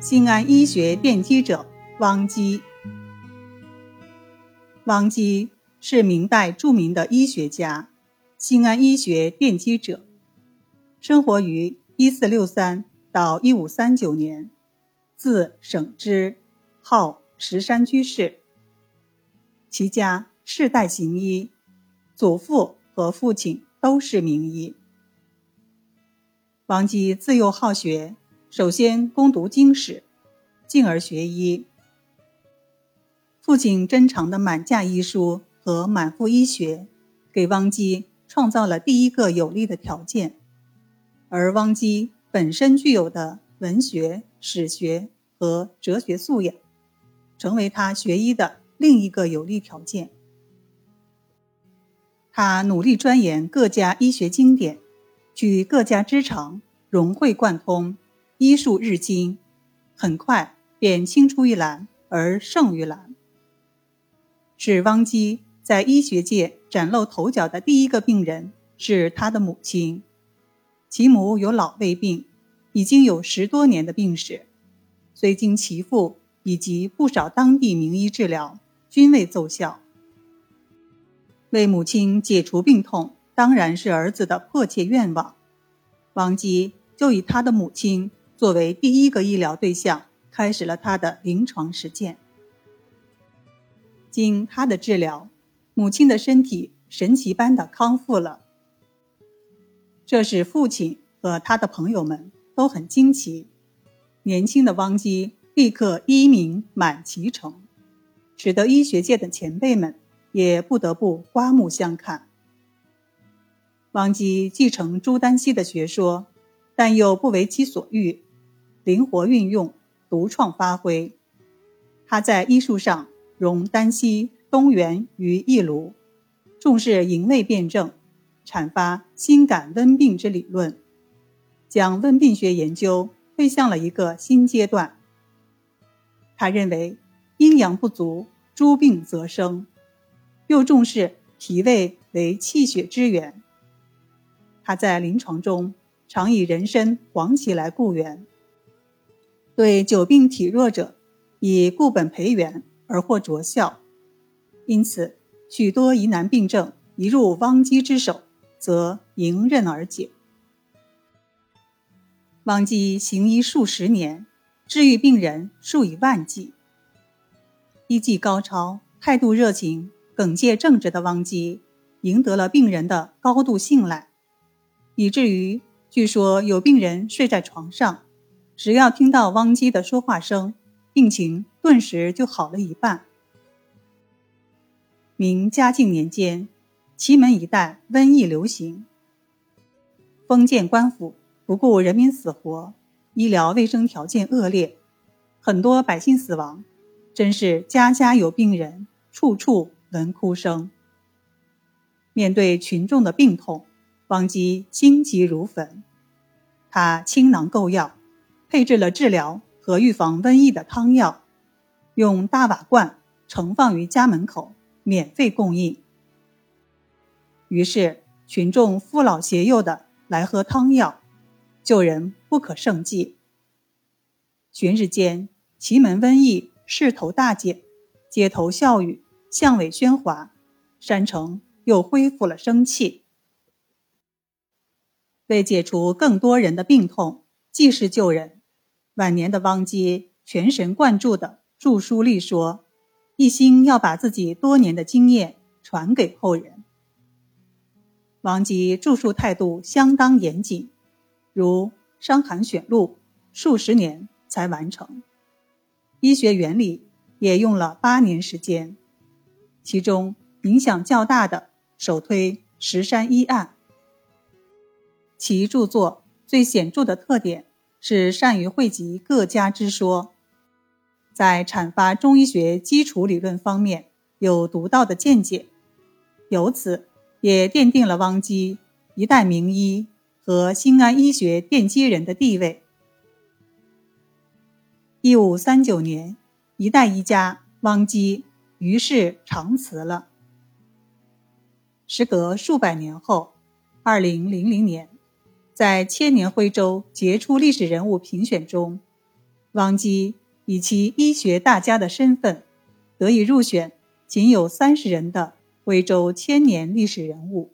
新安医学奠基者汪基。汪基是明代著名的医学家，新安医学奠基者，生活于一四六三到一五三九年，字省之，号石山居士。其家世代行医，祖父和父亲都是名医。王基自幼好学。首先攻读经史，进而学医。父亲珍藏的满架医书和满腹医学，给汪基创造了第一个有利的条件。而汪基本身具有的文学、史学和哲学素养，成为他学医的另一个有利条件。他努力钻研各家医学经典，据各家之长，融会贯通。医术日精，很快便青出于蓝而胜于蓝。使汪基在医学界崭露头角的第一个病人是他的母亲，其母有老胃病，已经有十多年的病史，虽经其父以及不少当地名医治疗，均未奏效。为母亲解除病痛，当然是儿子的迫切愿望。汪基就以他的母亲。作为第一个医疗对象，开始了他的临床实践。经他的治疗，母亲的身体神奇般的康复了。这使父亲和他的朋友们都很惊奇。年轻的汪基立刻医名满其城，使得医学界的前辈们也不得不刮目相看。汪基继承朱丹溪的学说，但又不为其所欲。灵活运用，独创发挥。他在医术上融丹溪、东元于一炉，重视营卫辩证，阐发心感温病之理论，将温病学研究推向了一个新阶段。他认为阴阳不足，诸病则生，又重视脾胃为气血之源。他在临床中常以人参、黄芪来固元。对久病体弱者，以固本培元而获着效，因此许多疑难病症一入汪基之手，则迎刃而解。汪基行医数十年，治愈病人数以万计。医技高超、态度热情、耿介正直的汪基，赢得了病人的高度信赖，以至于据说有病人睡在床上。只要听到汪基的说话声，病情顿时就好了一半。明嘉靖年间，祁门一带瘟疫流行，封建官府不顾人民死活，医疗卫生条件恶劣，很多百姓死亡，真是家家有病人，处处闻哭声。面对群众的病痛，汪基心急如焚，他倾囊购药。配置了治疗和预防瘟疫的汤药，用大瓦罐盛放于家门口，免费供应。于是群众父老携幼的来喝汤药，救人不可胜计。旬日间，祁门瘟疫势头大减，街头笑语，巷尾喧哗，山城又恢复了生气。为解除更多人的病痛，济世救人。晚年的汪基全神贯注地著书立说，一心要把自己多年的经验传给后人。汪基著述态度相当严谨，如《伤寒选录》，数十年才完成；医学原理也用了八年时间。其中影响较大的，首推《石山医案》。其著作最显著的特点。是善于汇集各家之说，在阐发中医学基础理论方面有独到的见解，由此也奠定了汪基一代名医和新安医学奠基人的地位。一五三九年，一代医家汪基于是长辞了。时隔数百年后，二零零零年。在千年徽州杰出历史人物评选中，汪基以其医学大家的身份，得以入选仅有三十人的徽州千年历史人物。